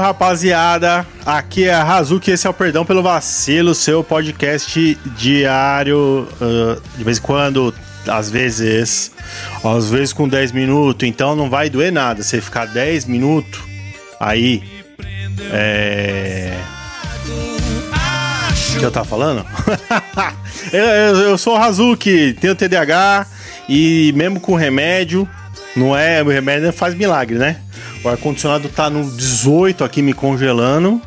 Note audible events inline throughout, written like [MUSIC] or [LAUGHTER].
rapaziada! Aqui é a Razuki, esse é o Perdão pelo Vacilo, seu podcast diário, uh, de vez em quando, às vezes, às vezes com 10 minutos, então não vai doer nada. Você ficar 10 minutos aí, é. O que eu tava falando? [LAUGHS] eu, eu, eu sou o Razuki, tenho TDAH e mesmo com remédio, não é. O remédio faz milagre, né? O ar-condicionado tá no 18 aqui me congelando.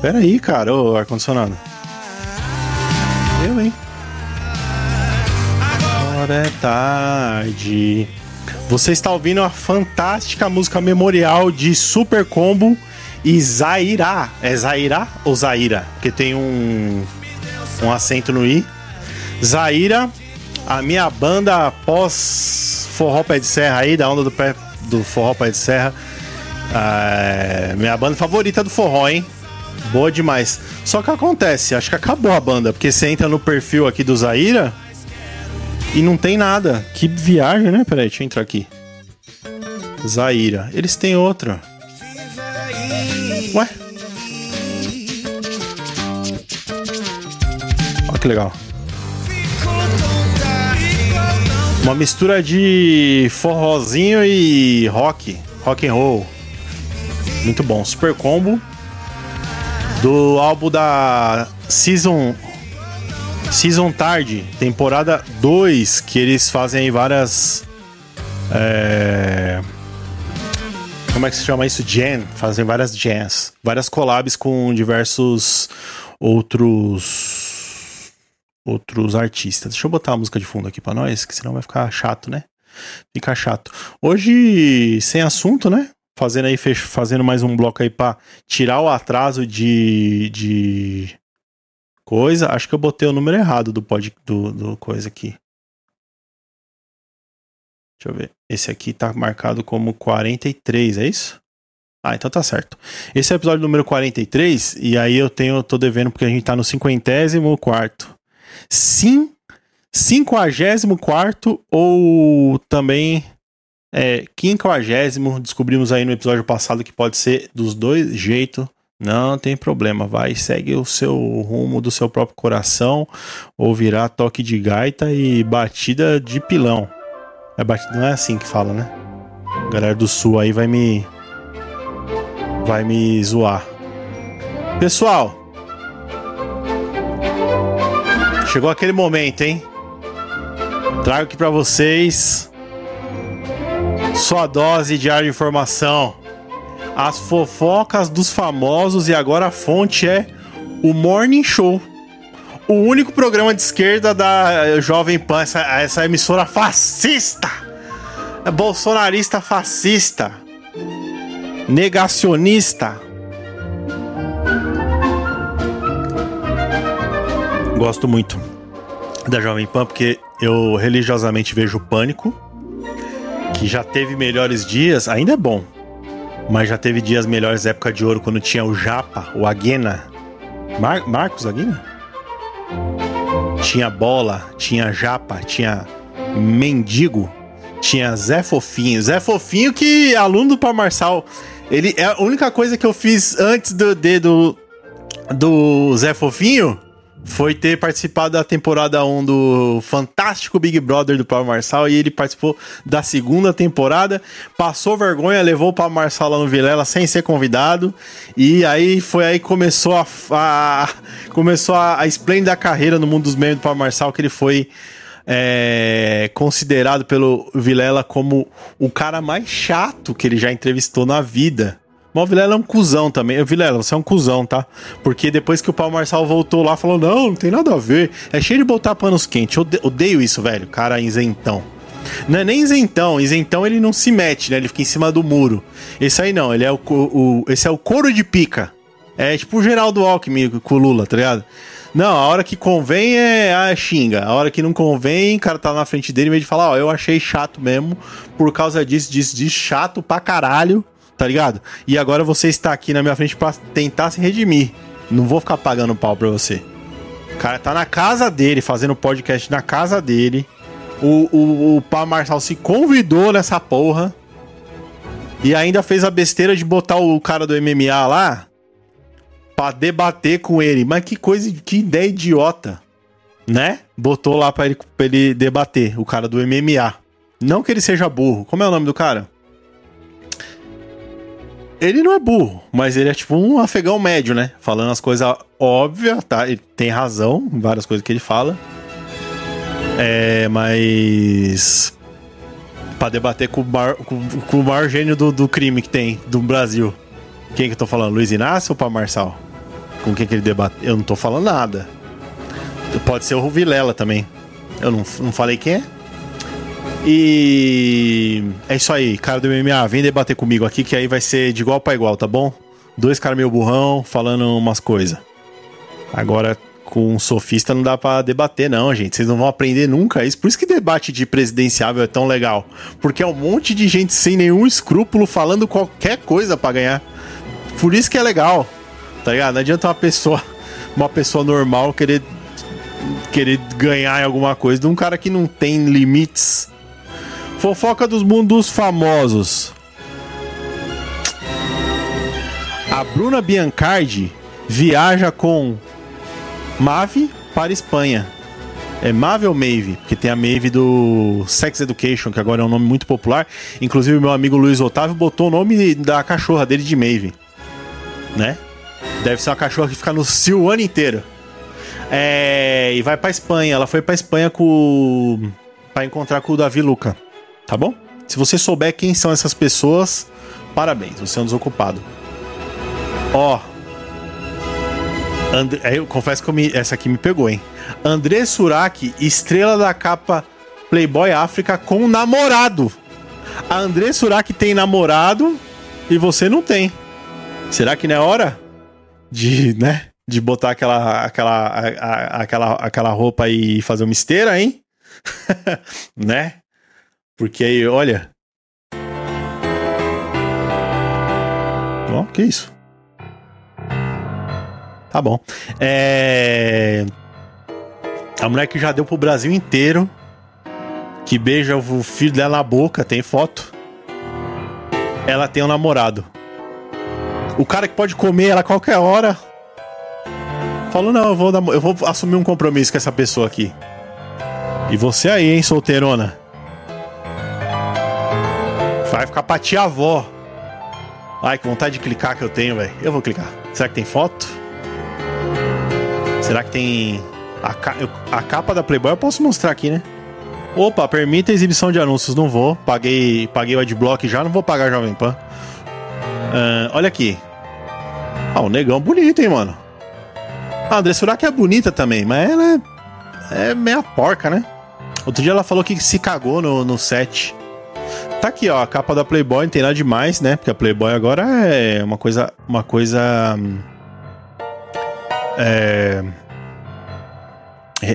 Pera aí, cara, o ar-condicionado. Eu, hein? Agora é tarde. Você está ouvindo a fantástica música memorial de Super Combo e Zaira. É Zaira ou Zaira? Porque tem um, um acento no I. Zaira, a minha banda pós forró pé de serra aí, da onda do, pé, do forró pé de serra é, minha banda favorita do forró, hein? Boa demais. Só que acontece, acho que acabou a banda, porque você entra no perfil aqui do Zaira e não tem nada. Que viagem, né? Peraí, deixa eu entrar aqui. Zaira. Eles têm outra. Ué? Olha que legal. Uma mistura de forrozinho e rock, rock and roll. Muito bom. Super Combo. Do álbum da Season. Season Tarde, temporada 2, que eles fazem aí várias. É... Como é que se chama isso? Jam. Fazem várias jams. Várias collabs com diversos outros. Outros artistas. Deixa eu botar a música de fundo aqui pra nós, que senão vai ficar chato, né? Fica chato. Hoje, sem assunto, né? Fazendo aí fazendo mais um bloco aí para tirar o atraso de, de coisa. Acho que eu botei o número errado do pod, do, do coisa aqui. Deixa eu ver. Esse aqui tá marcado como 43, é isso? Ah, então tá certo. Esse é o episódio número 43 e aí eu tenho tô devendo porque a gente tá no 54 Sim, 54 ou também é, quinquagésimo, descobrimos aí no episódio passado que pode ser dos dois jeitos. Não tem problema, vai, segue o seu rumo do seu próprio coração, ou virar toque de gaita e batida de pilão. É batida, não é assim que fala, né? A galera do sul aí vai me. Vai me zoar. Pessoal, chegou aquele momento, hein? Trago aqui para vocês sua dose diária de informação. As fofocas dos famosos e agora a fonte é o Morning Show. O único programa de esquerda da Jovem Pan, essa, essa emissora fascista. Bolsonarista fascista. Negacionista. Gosto muito da Jovem Pan porque eu religiosamente vejo pânico que já teve melhores dias, ainda é bom. Mas já teve dias melhores época de ouro quando tinha o Japa, o Aguena. Mar Marcos Aguena? Tinha Bola, tinha Japa, tinha Mendigo, tinha Zé Fofinho. Zé Fofinho que aluno do Marçal. Ele é a única coisa que eu fiz antes do dedo do Zé Fofinho foi ter participado da temporada 1 do fantástico Big Brother do Pablo Marçal e ele participou da segunda temporada, passou vergonha, levou o Pablo Marçal lá no Vilela sem ser convidado e aí foi aí que começou a, a começou a, a esplêndida carreira no mundo dos memes do Pablo Marçal que ele foi é, considerado pelo Vilela como o cara mais chato que ele já entrevistou na vida. Mas o Vilela é um cuzão também. Vilela, você é um cuzão, tá? Porque depois que o Paulo Marçal voltou lá, falou: não, não tem nada a ver. É cheio de botar panos quentes. Eu odeio isso, velho. Cara isentão. Não é nem isentão. Isentão ele não se mete, né? Ele fica em cima do muro. Esse aí não, ele é o, o esse é o couro de pica. É tipo o Geraldo Alckmin com o Lula, tá ligado? Não, a hora que convém é a xinga. A hora que não convém, o cara tá na frente dele, em vez de falar, ó, eu achei chato mesmo, por causa disso, disso, disso, chato pra caralho tá ligado? E agora você está aqui na minha frente para tentar se redimir. Não vou ficar pagando pau pra você. O cara tá na casa dele, fazendo podcast na casa dele. O, o, o Pá Marçal se convidou nessa porra. E ainda fez a besteira de botar o cara do MMA lá pra debater com ele. Mas que coisa, que ideia idiota, né? Botou lá pra ele, pra ele debater, o cara do MMA. Não que ele seja burro. Como é o nome do cara? Ele não é burro, mas ele é tipo um afegão médio, né? Falando as coisas óbvias, tá? Ele tem razão em várias coisas que ele fala. É, mas. Pra debater com o, bar, com, com o maior gênio do, do, crime que tem do Brasil. Quem que eu tô falando? Luiz Inácio ou Paulo Marçal? Com quem que ele debate? Eu não tô falando nada. Pode ser o Vilela também. Eu não, não falei quem é? E é isso aí, cara do MMA, vem debater comigo aqui que aí vai ser de igual para igual, tá bom? Dois caras meio burrão falando umas coisas. Agora com um sofista não dá para debater não, gente. Vocês não vão aprender nunca isso. Por isso que debate de presidenciável é tão legal, porque é um monte de gente sem nenhum escrúpulo falando qualquer coisa para ganhar. Por isso que é legal. Tá ligado? Não adianta uma pessoa, uma pessoa normal querer querer ganhar em alguma coisa de um cara que não tem limites Fofoca dos mundos famosos. A Bruna Biancardi viaja com Mave para Espanha. É Mave ou Maeve? Porque tem a Maeve do Sex Education, que agora é um nome muito popular. Inclusive, meu amigo Luiz Otávio botou o nome da cachorra dele de Maeve. Né? Deve ser uma cachorra que fica no cio o ano inteiro. É... E vai pra Espanha. Ela foi pra Espanha com. pra encontrar com o Davi Luca tá bom? Se você souber quem são essas pessoas, parabéns, você é um desocupado. Ó. And... Eu confesso que eu me... essa aqui me pegou, hein? André Surak, estrela da capa Playboy África com namorado. A André Surak tem namorado e você não tem. Será que não é hora de, né, de botar aquela aquela a, a, aquela aquela roupa e fazer uma esteira, hein? [LAUGHS] né? Porque aí, olha. Ó, oh, que isso? Tá bom. É. A mulher que já deu pro Brasil inteiro. Que beija o filho dela na boca, tem foto. Ela tem um namorado. O cara que pode comer ela a qualquer hora. Falou, não, eu vou, eu vou assumir um compromisso com essa pessoa aqui. E você aí, hein, solteirona? Vai ficar pra tia avó. Ai, que vontade de clicar que eu tenho, velho. Eu vou clicar. Será que tem foto? Será que tem. A, ca... a capa da Playboy eu posso mostrar aqui, né? Opa, permita exibição de anúncios. Não vou. Paguei, paguei o adblock já, não vou pagar Jovem Pan. Uh, olha aqui. Ah, o negão bonito, hein, mano. A André Surak é bonita também, mas ela é, é meia porca, né? Outro dia ela falou que se cagou no, no set. Tá aqui, ó, a capa da Playboy, não tem nada demais, né? Porque a Playboy agora é uma coisa. Uma coisa. É.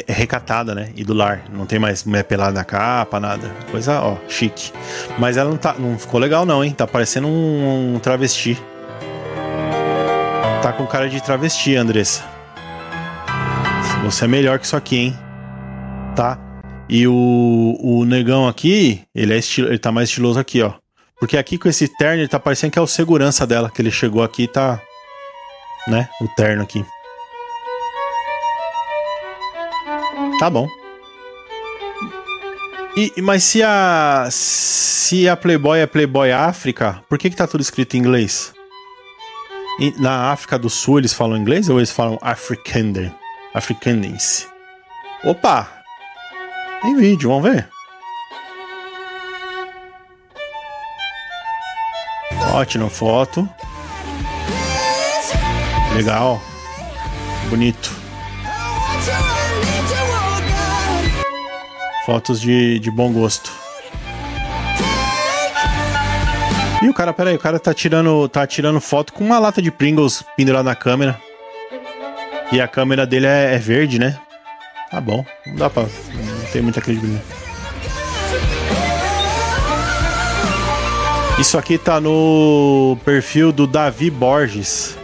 Recatada, né? E do lar. Não tem mais mulher pelada na capa, nada. Coisa, ó, chique. Mas ela não tá. Não ficou legal, não, hein? Tá parecendo um, um travesti. Tá com cara de travesti, Andressa. Você é melhor que isso aqui, hein? Tá? E o, o negão aqui, ele, é estilo, ele tá mais estiloso aqui, ó. Porque aqui com esse terno, ele tá parecendo que é o segurança dela, que ele chegou aqui e tá. Né? O terno aqui. Tá bom. E, mas se a. Se a Playboy é Playboy África, por que, que tá tudo escrito em inglês? Na África do Sul eles falam inglês ou eles falam? Afrikanense? Opa! Tem vídeo, vamos ver. Ótimo, foto. Legal. Bonito. Fotos de, de bom gosto. E o cara, peraí, o cara tá tirando, tá tirando foto com uma lata de Pringles pendurada na câmera. E a câmera dele é, é verde, né? Tá bom, não dá pra tem muita credibilidade. Isso aqui tá no perfil do Davi Borges.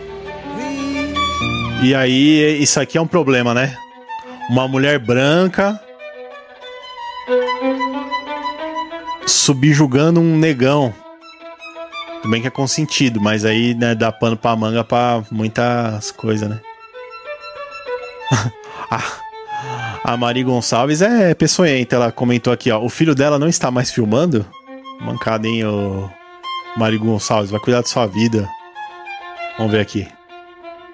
E aí, isso aqui é um problema, né? Uma mulher branca subjugando um negão. Tudo bem que é consentido, mas aí, né, dá pano pra manga pra muitas coisas, né? [LAUGHS] a Mari Gonçalves é peçonhenta, ela comentou aqui, ó. O filho dela não está mais filmando? Mancada, hein, ô Mari Gonçalves, vai cuidar da sua vida. Vamos ver aqui.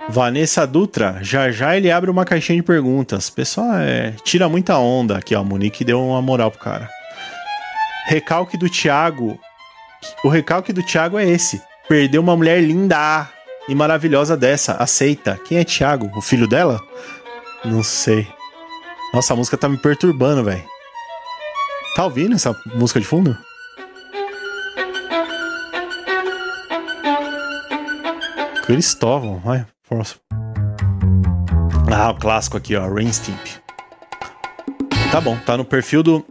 Vanessa Dutra, já já ele abre uma caixinha de perguntas. Pessoal, é, tira muita onda aqui, ó. Monique deu uma moral pro cara. Recalque do Thiago. O recalque do Thiago é esse. Perdeu uma mulher linda e maravilhosa dessa. Aceita. Quem é Thiago? O filho dela? Não sei. Nossa, a música tá me perturbando, velho. Tá ouvindo essa música de fundo? Cristóvão, vai, próximo. Ah, o clássico aqui, ó, Rainstimp. Tá bom, tá no perfil do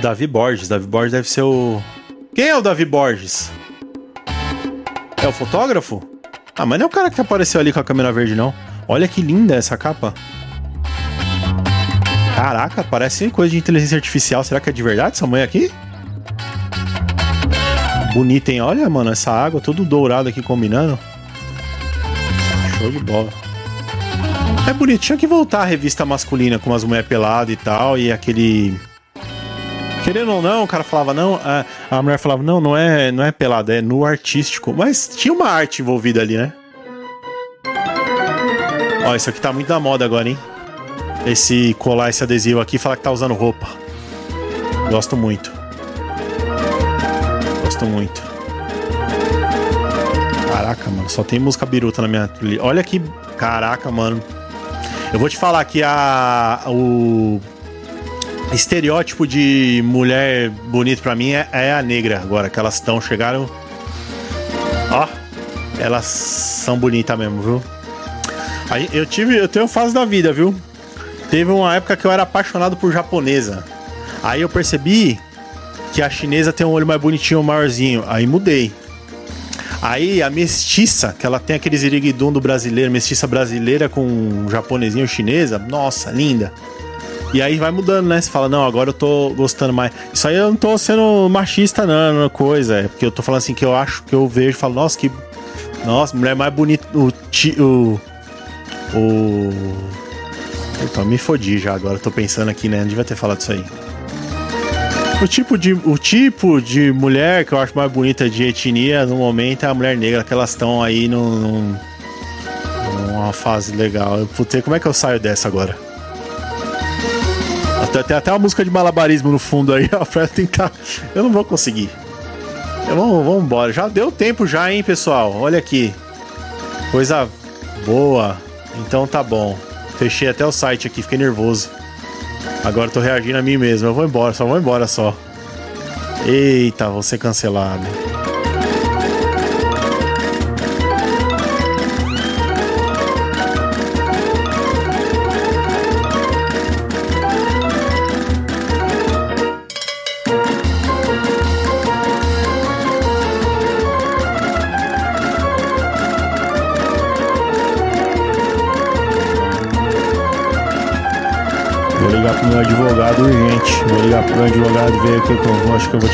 Davi Borges. Davi Borges deve ser o. Quem é o Davi Borges? É o fotógrafo? Ah, mas não é o cara que apareceu ali com a câmera verde, não. Olha que linda essa capa. Caraca, parece coisa de inteligência artificial. Será que é de verdade essa mãe aqui? Bonita, hein? Olha, mano, essa água tudo dourado aqui combinando. Show de bola. É bonito, tinha que voltar a revista masculina com umas mulheres peladas e tal, e aquele. Querendo ou não, o cara falava, não, a, a mulher falava, não, não é, não é pelada, é nu artístico. Mas tinha uma arte envolvida ali, né? Ó, isso aqui tá muito na moda agora, hein? Esse colar esse adesivo aqui e falar que tá usando roupa. Gosto muito. Gosto muito. Caraca, mano, só tem música biruta na minha. Olha que. Caraca, mano. Eu vou te falar que a. O estereótipo de mulher bonita para mim é, é, a negra agora, que elas estão, chegaram. Ó, elas são bonitas mesmo, viu? Aí, eu tive, eu tenho fase da vida, viu? Teve uma época que eu era apaixonado por japonesa. Aí eu percebi que a chinesa tem um olho mais bonitinho, maiorzinho. Aí mudei. Aí a mestiça, que ela tem aquele ziriguidum do brasileiro, mestiça brasileira com japonesinho chinesa, nossa, linda. E aí vai mudando, né? Você fala, não, agora eu tô gostando mais. Isso aí eu não tô sendo machista, não, não coisa. É porque eu tô falando assim que eu acho, que eu vejo falo, nossa, que. Nossa, mulher mais bonita. O. O. Então, me fodi já agora, tô pensando aqui, né? Não devia ter falado isso aí. O tipo, de, o tipo de mulher que eu acho mais bonita de etnia no momento é a mulher negra, que elas estão aí num, num, numa fase legal. Putz, como é que eu saio dessa agora? Até, tem até uma música de malabarismo no fundo aí, [LAUGHS] ó, pra tentar. Eu não vou conseguir. Vamos, vamos embora. Já deu tempo já, hein, pessoal? Olha aqui. Coisa boa. Então tá bom. Fechei até o site aqui, fiquei nervoso. Agora tô reagindo a mim mesmo. Eu vou embora, só vou embora só. Eita, vou ser cancelado. Ligar pro meu advogado urgente. Vou ligar pro meu advogado ver o que eu. Acho que eu vou